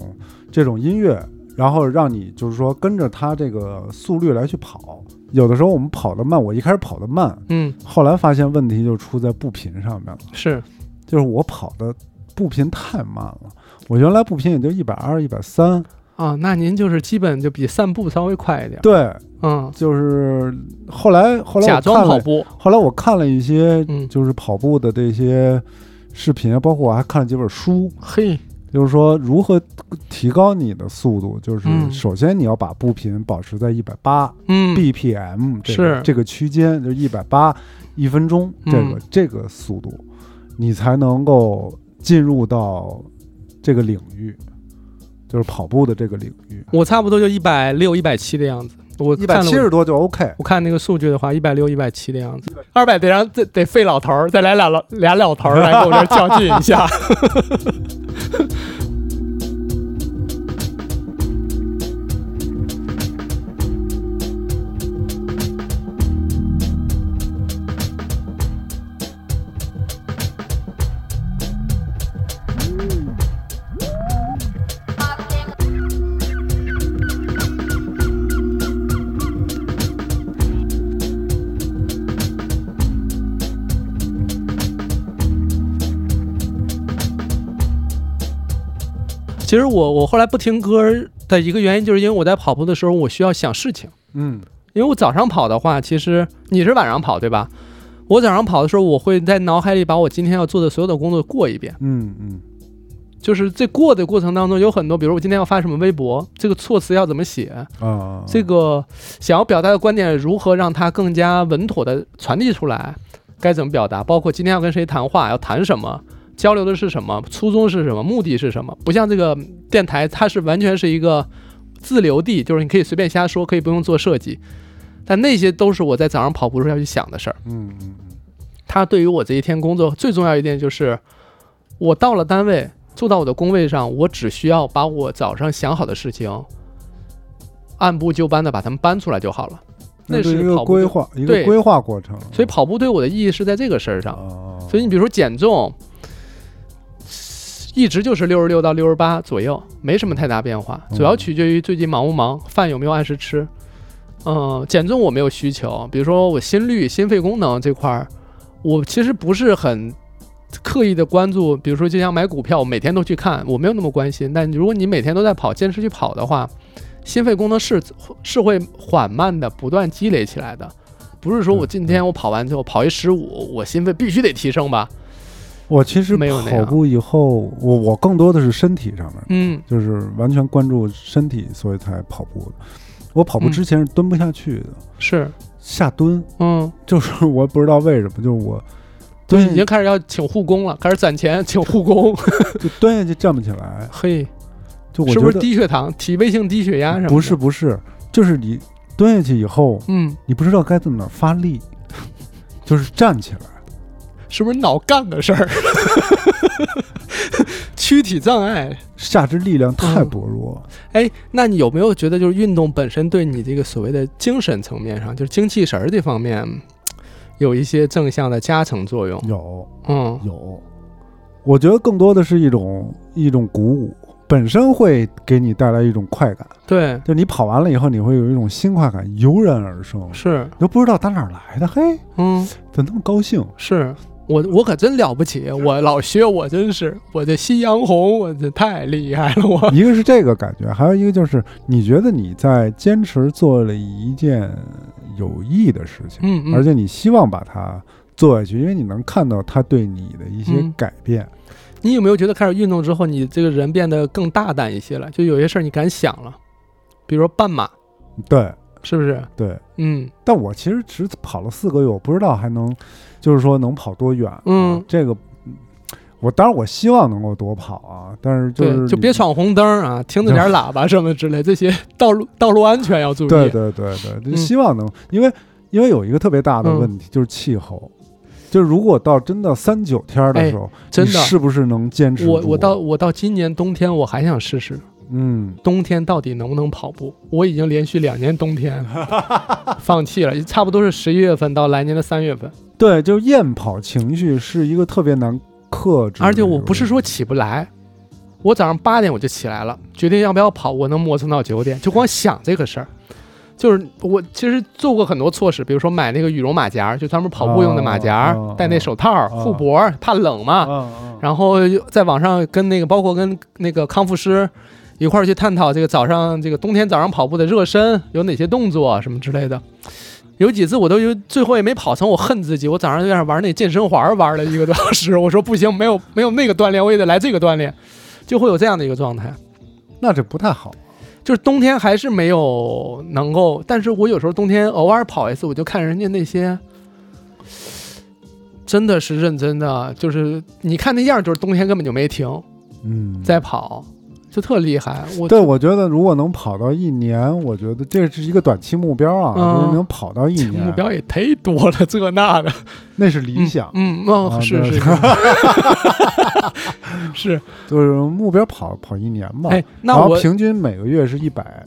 这种音乐，然后让你就是说跟着它这个速率来去跑。有的时候我们跑得慢，我一开始跑得慢，嗯，后来发现问题就出在步频上面了。是，就是我跑的步频太慢了，我原来步频也就一百二、一百三。啊，那您就是基本就比散步稍微快一点。对，嗯，就是后来后来假装跑步，后来我看了一些嗯。就是跑步的这些视频，包括我还看了几本书，嘿，就是说如何提高你的速度，就是嗯首先你要把步频保持在一百八嗯，BPM 这这个区间，就一百八一分钟这个。嗯这个速度，你才能够进入到这个领域，就是跑步的这个领域。我差不多就一百六、一百七的样子。我一百七十多就 OK，我看那个数据的话，一百六、一百七的样子，二百得让得得费老头儿，再来俩老俩老头儿来跟我这儿较劲一下。其实我我后来不听歌的一个原因，就是因为我在跑步的时候，我需要想事情。嗯因为我早上跑的话，其实你是晚上跑对吧？我早上跑的时候，我会在脑海里把我今天要做的所有的工作过一遍。嗯嗯就是在过的过程当中，有很多，比如我今天要发什么微博，这个措辞要怎么写，啊，这个想要表达的观点如何让它更加稳妥的传递出来，该怎么表达，包括今天要跟谁谈话，要谈什么，交流的是什么，初衷是什么，目的是什么，不像这个电台，它是完全是一个自留地，就是你可以随便瞎说，可以不用做设计，但那些都是我在早上跑步时候要去想的事儿。嗯嗯它对于我这一天工作最重要一点就是，我到了单位，坐到我的工位上，我只需要把我早上想好的事情，按部就班的把它们搬出来就好了。那是一个规划，一个对规划过程。所以跑步对我的意义是在这个事儿上。啊，所以你比如说减重，一直就是六十六到六十八左右，没什么太大变化，嗯主要取决于最近忙不忙，饭有没有按时吃。嗯，减重我没有需求，比如说我心率、心肺功能这块儿，我其实不是很刻意的关注。比如说，就像买股票，我每天都去看，我没有那么关心。但如果你每天都在跑，坚持去跑的话，心肺功能是是会缓慢的不断积累起来的。不是说我今天我跑完之后跑一十五，我心肺必须得提升吧？我其实没有那样。跑步以后，我我更多的是身体上面，嗯，就是完全关注身体，所以才跑步的。我跑步嗯之前是蹲不下去的，是，下蹲。嗯，就是我不知道为什么，就是我就，蹲已经开始要请护工了，开始攒钱 请护工。就蹲下去站不起来，嘿，就我是不是得低血糖、体位性低血压什么的？不是，不是，就是你蹲下去以后，嗯，你不知道该在哪儿发力，就是站起来。是不是脑干的事儿？躯体障碍。下肢力量太嗯薄弱，哎，那你有没有觉得，就是运动本身对你这个所谓的精神层面上，就是精气神儿这方面，有一些正向的加成作用？有嗯有，我觉得更多的是一种一种鼓舞，本身会给你带来一种快感。对，就你跑完了以后，你会有一种新快感油然而生，是，你都不知道打哪儿来的，嘿，嗯，怎么那么高兴？是。我我可真了不起，我老薛，我真是我这夕阳红，我这太厉害了，我。一个是这个感觉，还有一个就是你觉得你在坚持做了一件有意义的事情，嗯嗯，而且你希望把它做下去，因为你能看到它对你的一些嗯改变。你有没有觉得开始运动之后，你这个人变得更大胆一些了？就有些事儿你敢想了，比如说半马，对是不是？对，嗯但我其实只跑了四个月，我不知道还能，就是说能跑多远。嗯啊这个嗯我当然我希望能够多跑啊，但是就是，就别闯红灯啊，听着点喇叭什么之类，这些道路道路安全要注意。对对对对，就嗯希望能，因为因为有一个特别大的嗯问题、就是气候，就是如果到真的三九天儿的时候，哎真的是不是能坚持？我我到我到今年冬天我还想试试，嗯，冬天到底能不能跑步？我已经连续两年冬天 放弃了，差不多是十一月份到来年的三月份。对，就厌跑情绪是一个特别难克制，而且我不是说起不来，我早上八点我就起来了，决定要不要跑，我能磨蹭到九点，就光想这个事儿。就是我其实做过很多措施，比如说买那个羽绒马甲，就专门跑步用的马甲，戴那手套护脖，怕冷嘛。然后在网上跟那个包括跟那个康复师一块儿去探讨这个早上这个冬天早上跑步的热身有哪些动作什么之类的。有几次我都有最后也没跑成，我恨自己，我早上在那玩那健身环玩了一个多小时，我说不行，没有没有那个锻炼，我也得来这个锻炼，就会有这样的一个状态。那这不太好。就是冬天还是没有能够，但是我有时候冬天偶尔跑一次，我就看人家那些，真的是认真的，就是你看那样，就是冬天根本就没停，嗯，在跑，就特厉害。我对，我觉得如果能跑到一年，我觉得这是一个短期目标啊，就是能跑到一年，目标也忒多了，这那的，那是理想，嗯，哦，是是。是，就是目标跑跑一年吧。哎，那我平均每个月是一百，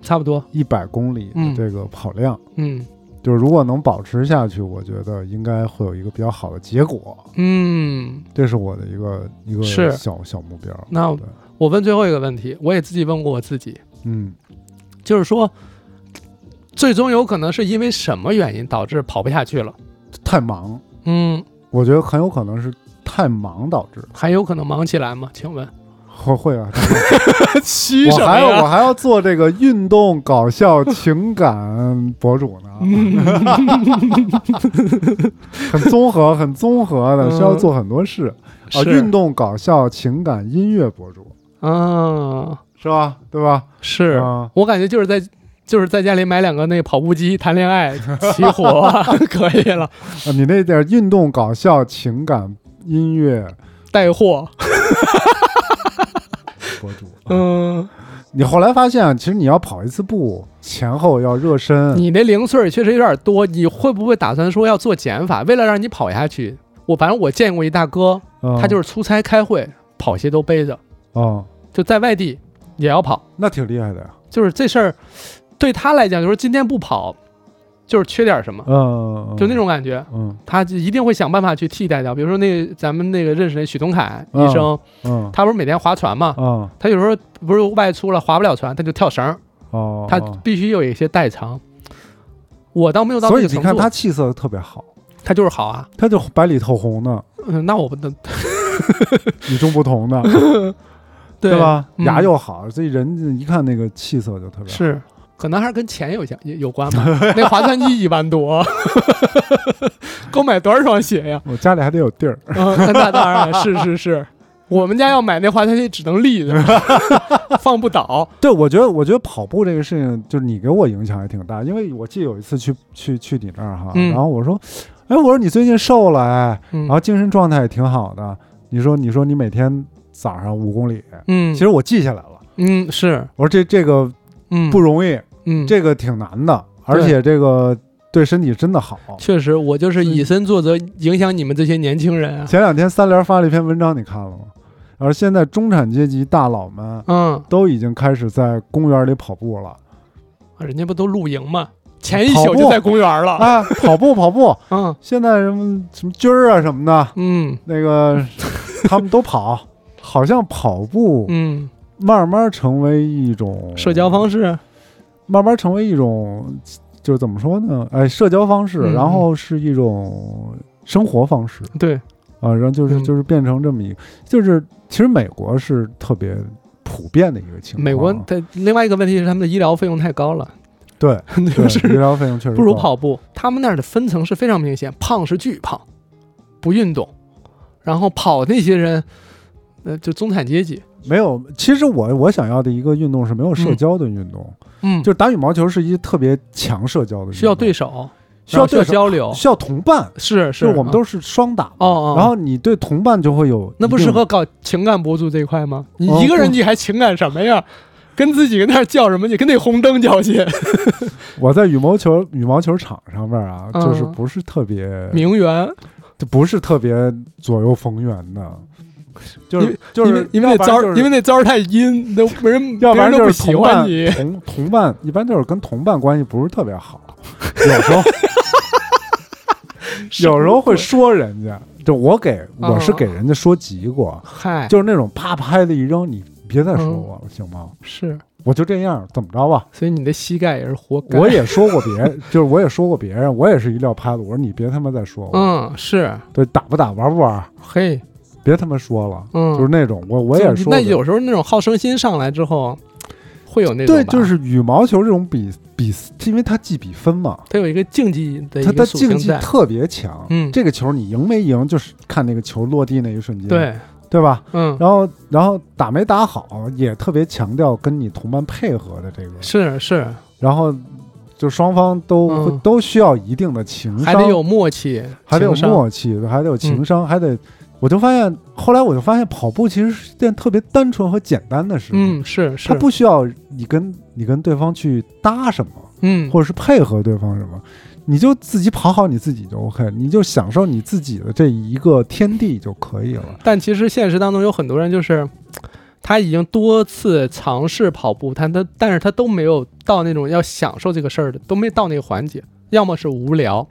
差不多一百公里的这个跑量。嗯，就是如果能保持下去，我觉得应该会有一个比较好的结果。嗯，这是我的一个一个小小目标。那我问最后一个问题，我也自己问过我自己。嗯，就是说，最终有可能是因为什么原因导致跑不下去了？太忙。嗯，我觉得很有可能是。太忙导致，还有可能忙起来吗？请问会会啊？我还要我还要做这个运动搞笑情感博主呢，很综合，很综合的，需要做很多事啊。运动搞笑情感音乐博主啊，是吧？对吧？是我感觉就是在就是在家里买两个那跑步机谈恋爱 起火 可以了啊。你那点运动搞笑情感。音乐带货 博主，嗯，你后来发现，其实你要跑一次步，前后要热身。你那零碎确实有点多，你会不会打算说要做减法？为了让你跑下去，我反正我见过一大哥，他就是出差开会，跑鞋都背着，哦，就在外地也要跑，那挺厉害的呀。就是这事儿对他来讲，就是今天不跑。就是缺点什么，嗯，就那种感觉，嗯，他就一定会想办法去替代掉。比如说那咱们那个认识那许东凯医生，嗯，他不是每天划船嘛，嗯，他有时候不是外出了划不了船，他就跳绳，哦，他必须有一些代偿。我倒没有到所以你看他气色特别好，他就是好啊，他就白里透红的，嗯，那我不能 与众不同的，对吧？牙又好，所以人一看那个气色就特别是。可能还是跟钱有相有关吧。那划船机一万多，够买多少双鞋呀？我家里还得有地儿。那当然是是是，我们家要买那划船机只能立着，放不倒。对，我觉得我觉得跑步这个事情，就是你给我影响还挺大。因为我记得有一次去去去你那儿哈，然后我说，哎，我说你最近瘦了哎，然后精神状态也挺好的。你说你说你每天早上五公里，嗯，其实我记下来了。嗯，是。我说这这个。嗯，不容易，嗯，这个挺难的，而且这个对身体真的好。确实，我就是以身作则，影响你们这些年轻人啊。前两天三联发了一篇文章，你看了吗？而现在中产阶级大佬们，嗯，都已经开始在公园里跑步了。人家不都露营吗？前一宿就在公园了啊！跑步跑步，嗯，现在什么什么军儿啊什么的，嗯，那个他们都跑，好像跑步，嗯。慢慢成为一种社交方式，慢慢成为一种，就是怎么说呢？哎，社交方式，然后是一种生活方式。对，啊，然后就是就是变成这么一个，就是其实美国是特别普遍的一个情况。美国的另外一个问题是他们的医疗费用太高了。对，就是医疗费用确实不如跑步。他们那儿的分层是非常明显，胖是巨胖，不运动，然后跑那些人，呃，就中产阶级。没有，其实我我想要的一个运动是没有社交的运动，嗯，就是打羽毛球是一特别强社交的运动，需要对手，需要对手交流，需要同伴，是是，我们都是双打哦哦，然后你对同伴就会有，那不适合搞情感博主这一块吗？你一个人你还情感什么呀？跟自己跟那较什么？你跟那红灯较劲。我在羽毛球羽毛球场上面啊，就是不是特别名媛，就不是特别左右逢源的。就是就是因为那招因为那招太阴，都没人，要不然就是喜欢你同同伴，一般就是跟同伴关系不是特别好，有时候 有时候会说人家，就我给我是给人家说急过，嗨，就是那种啪拍的一扔，你别再说我了，行吗？是。我就这样，怎么着吧？所以你的膝盖也是活该。我也说过别人，就是我也说过别人，我也是一撂拍子。我说你别他妈再说我。嗯，是对，打不打，玩不玩？嘿，别他妈说了。嗯，就是那种我我也说。那有时候那种好胜心上来之后，会有那种。对，就是羽毛球这种比比，因为它计比分嘛，它有一个竞技的它的竞技特别强。嗯，这个球你赢没赢，就是看那个球落地那一瞬间。对。对吧？嗯，然后，然后打没打好，也特别强调跟你同伴配合的这个是是，然后就双方都都需要一定的情商，还得有默契，还得有默契，还得有情商，还得。我就发现，后来我就发现，跑步其实是件特别单纯和简单的事。嗯，是是，它不需要你跟你跟对方去搭什么，嗯，或者是配合对方什么。你就自己跑好你自己就 OK，你就享受你自己的这一个天地就可以了。但其实现实当中有很多人就是，他已经多次尝试跑步，他他但是他都没有到那种要享受这个事儿的，都没到那个环节。要么是无聊，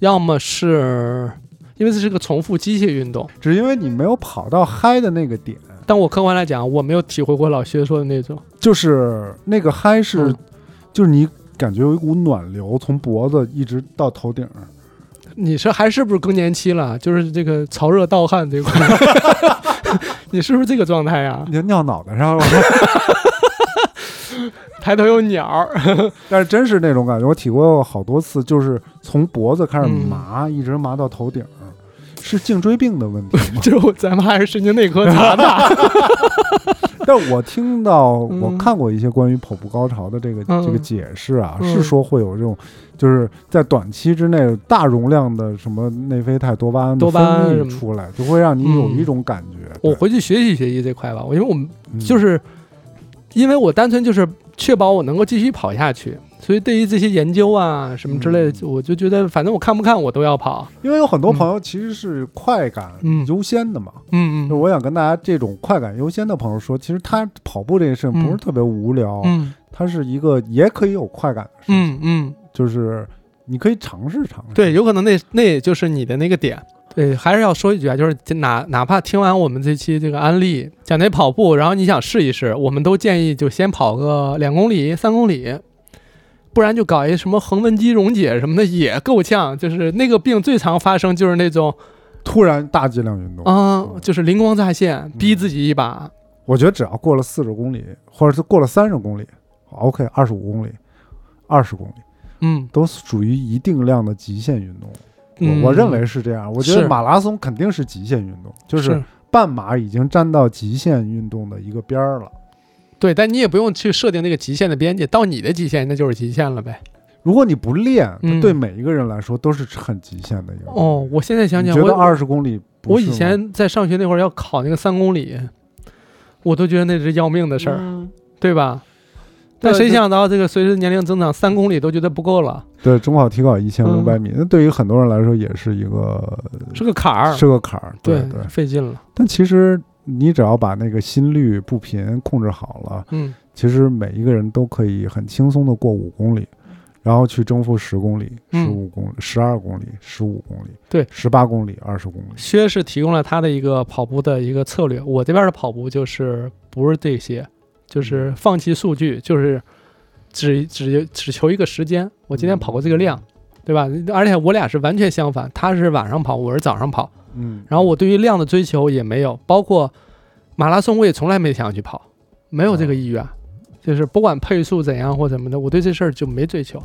要么是因为这是个重复机械运动，只是因为你没有跑到嗨的那个点。但我客观来讲，我没有体会过老薛说的那种，就是那个嗨是，就是你。感觉有一股暖流从脖子一直到头顶，你是还是不是更年期了？就是这个潮热盗汗这块，你是不是这个状态呀？你尿脑袋上了，抬头有鸟，但是真是那种感觉，我体会过好多次，就是从脖子开始麻，一直麻到头顶，是颈椎病的问题吗？就咱们还是神经内科 查查。但我听到，我看过一些关于跑步高潮的这个这个解释啊，是说会有这种，就是在短期之内大容量的什么内啡肽、多巴胺的分泌出来，就会让你有一种感觉。我回去学习学习这块吧，因为我们就是因为我单纯就是确保我能够继续跑下去。所以，对于这些研究啊什么之类的，我就觉得，反正我看不看我都要跑，因为有很多朋友其实是快感优先的嘛。嗯嗯，我想跟大家这种快感优先的朋友说，其实他跑步这件事不是特别无聊，嗯，它是一个也可以有快感的事情。嗯嗯，就是你可以尝试尝试。对，有可能那那也就是你的那个点。对，还是要说一句啊，就是哪哪怕听完我们这期这个安利讲那跑步，然后你想试一试，我们都建议就先跑个两公里、三公里。不然就搞一什么横纹肌溶解什么的也够呛，就是那个病最常发生就是那种突然大剂量运动啊，就是灵光乍现，逼自己一把。我觉得只要过了四十公里，或者是过了三十公里，OK，二十五公里、二十公里，嗯，都属于一定量的极限运动。我我认为是这样。我觉得马拉松肯定是极限运动，就是半马已经站到极限运动的一个边儿了。对，但你也不用去设定那个极限的边界，到你的极限那就是极限了呗。如果你不练，对每一个人来说都是很极限的一个。哦，我现在想想，觉得二十公里，我以前在上学那会儿要考那个三公里，我都觉得那是要命的事儿，对吧？但谁想到这个随着年龄增长，三公里都觉得不够了。对，中考体考一千五百米，那对于很多人来说也是一个是个坎儿，是个坎儿，对对，费劲了。但其实。你只要把那个心率步频控制好了，嗯，其实每一个人都可以很轻松的过五公里，然后去征服十公里、十五公里、十二公里、十五公里，对，十八公里、二十公里。薛是提供了他的一个跑步的一个策略，我这边的跑步就是不是这些，就是放弃数据，就是只只只求一个时间。我今天跑过这个量，对吧？而且我俩是完全相反，他是晚上跑，我是早上跑。嗯，然后我对于量的追求也没有，包括马拉松我也从来没想要去跑，没有这个意愿，就是不管配速怎样或怎么的，我对这事儿就没追求。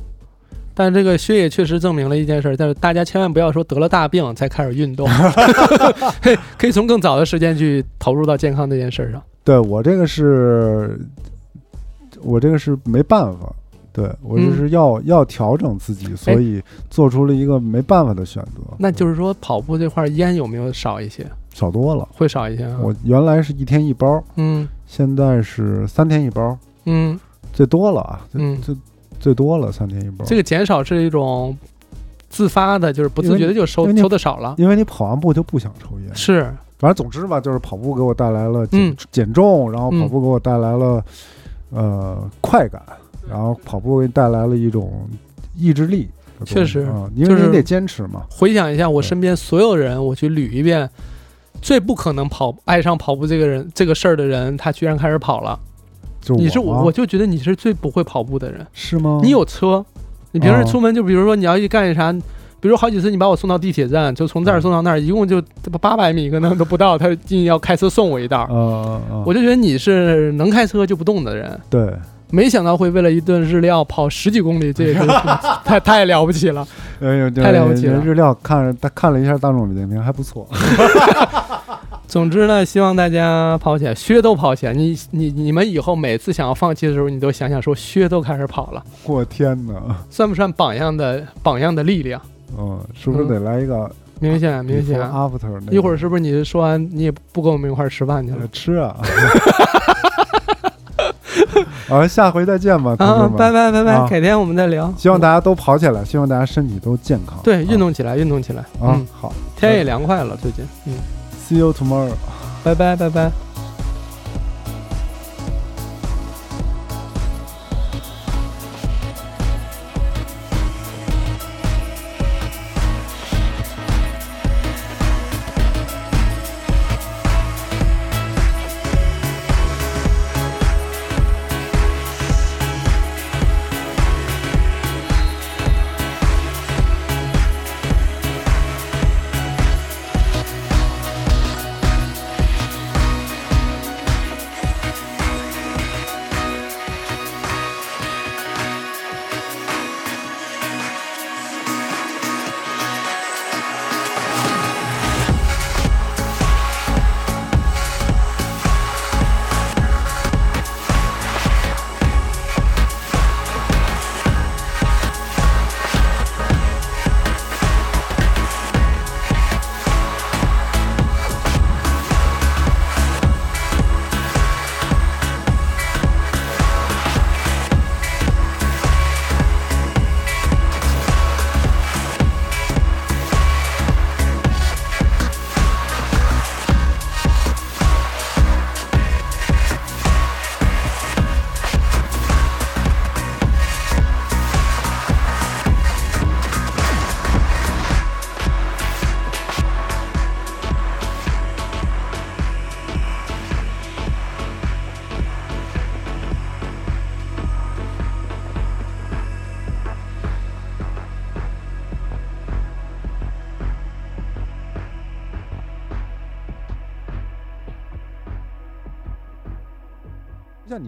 但这个薛也确实证明了一件事，但是大家千万不要说得了大病才开始运动，可以从更早的时间去投入到健康这件事上。对我这个是，我这个是没办法。对我就是要要调整自己，所以做出了一个没办法的选择。那就是说，跑步这块烟有没有少一些？少多了，会少一些。我原来是一天一包，嗯，现在是三天一包，嗯，最多了啊，嗯，最最多了三天一包。这个减少是一种自发的，就是不自觉的就抽抽的少了。因为你跑完步就不想抽烟，是。反正总之吧，就是跑步给我带来了减减重，然后跑步给我带来了呃快感，然后跑步给带来了一种意志力。确实，因为你得坚持嘛。回想一下，我身边所有人，我去捋一遍，最不可能跑爱上跑步这个人这个事儿的人，他居然开始跑了。就你是我，我就觉得你是最不会跑步的人，是吗？你有车，你平时出门就比如说你要去干啥，比如好几次你把我送到地铁站，就从这儿送到那儿，一共就八百米可能都不到，他硬要开车送我一道。我就觉得你是能开车就不动的人。对。没想到会为了一顿日料跑十几公里，这也是 太太了不起了！哎呦，太了不起了！日料看他看了一下大众点评，还不错。总之呢，希望大家跑起来，靴都跑起来。你你你们以后每次想要放弃的时候，你都想想说靴都开始跑了。我天哪！算不算榜样的榜样的力量？嗯，是不是得来一个明显明显？After 一会儿是不是你说完你也不跟我们一块儿吃饭去了？吃啊！好，下回再见吧，啊，拜拜拜拜，改天我们再聊。希望大家都跑起来，希望大家身体都健康。对，运动起来，运动起来。嗯，好，天也凉快了，最近。嗯，See you tomorrow。拜拜拜拜。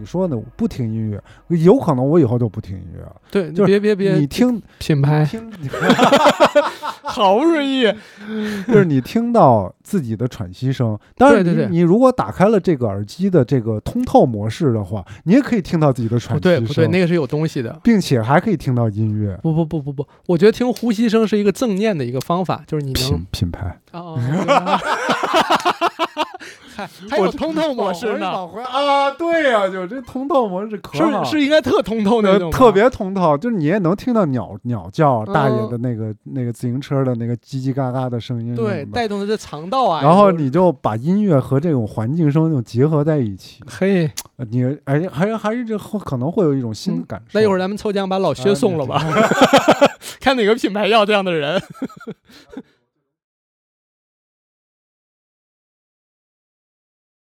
你说的，不听音乐，有可能我以后就不听音乐了。对，就别别别，你听品牌，听，好不容易，就是你听到自己的喘息声。当然，你你如果打开了这个耳机的这个通透模式的话，你也可以听到自己的喘息声。对，不对，那个是有东西的，并且还可以听到音乐。不不不不不，我觉得听呼吸声是一个正念的一个方法，就是你品品牌。哦。还有通透模式呢啊！对呀，就这通透模式可是是应该特通透那种，特别通透，就是你也能听到鸟鸟叫，大爷的那个那个自行车的那个叽叽嘎嘎的声音，对，带动的这肠道啊。然后你就把音乐和这种环境声就结合在一起，嘿，你哎还还是这可能会有一种新的感受。那一会儿咱们抽奖把老薛送了吧，看哪个品牌要这样的人。